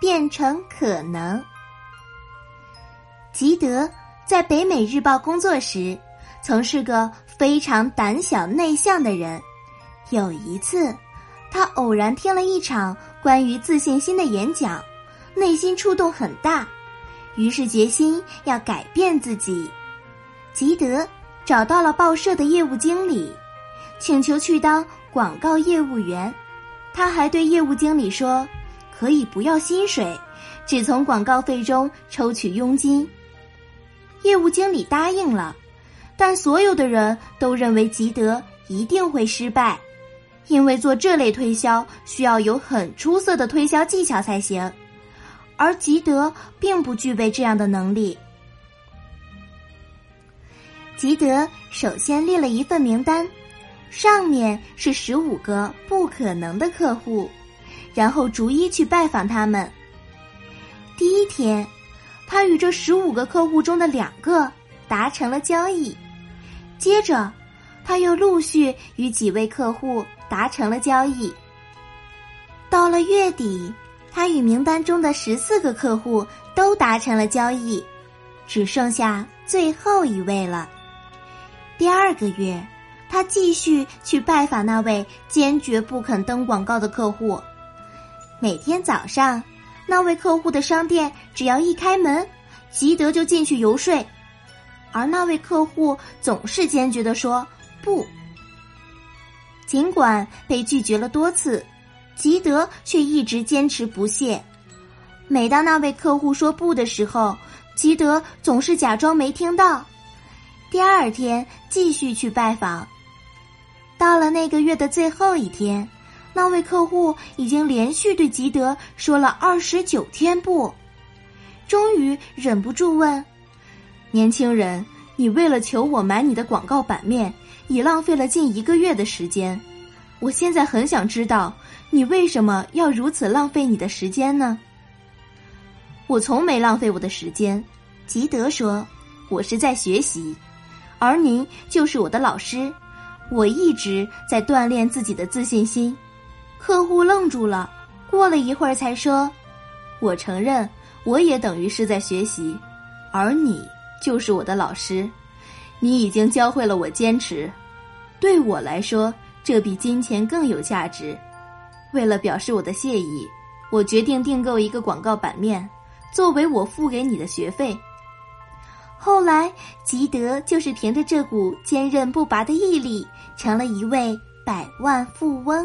变成可能。吉德在北美日报工作时，曾是个非常胆小内向的人。有一次，他偶然听了一场关于自信心的演讲，内心触动很大，于是决心要改变自己。吉德找到了报社的业务经理，请求去当广告业务员。他还对业务经理说。可以不要薪水，只从广告费中抽取佣金。业务经理答应了，但所有的人都认为吉德一定会失败，因为做这类推销需要有很出色的推销技巧才行，而吉德并不具备这样的能力。吉德首先列了一份名单，上面是十五个不可能的客户。然后逐一去拜访他们。第一天，他与这十五个客户中的两个达成了交易。接着，他又陆续与几位客户达成了交易。到了月底，他与名单中的十四个客户都达成了交易，只剩下最后一位了。第二个月，他继续去拜访那位坚决不肯登广告的客户。每天早上，那位客户的商店只要一开门，吉德就进去游说，而那位客户总是坚决的说不。尽管被拒绝了多次，吉德却一直坚持不懈。每当那位客户说不的时候，吉德总是假装没听到。第二天继续去拜访。到了那个月的最后一天。那位客户已经连续对吉德说了二十九天不，终于忍不住问：“年轻人，你为了求我买你的广告版面，已浪费了近一个月的时间。我现在很想知道，你为什么要如此浪费你的时间呢？”我从没浪费我的时间，吉德说：“我是在学习，而您就是我的老师，我一直在锻炼自己的自信心。”客户愣住了，过了一会儿才说：“我承认，我也等于是在学习，而你就是我的老师，你已经教会了我坚持。对我来说，这比金钱更有价值。为了表示我的谢意，我决定订购一个广告版面，作为我付给你的学费。”后来，吉德就是凭着这股坚韧不拔的毅力，成了一位百万富翁。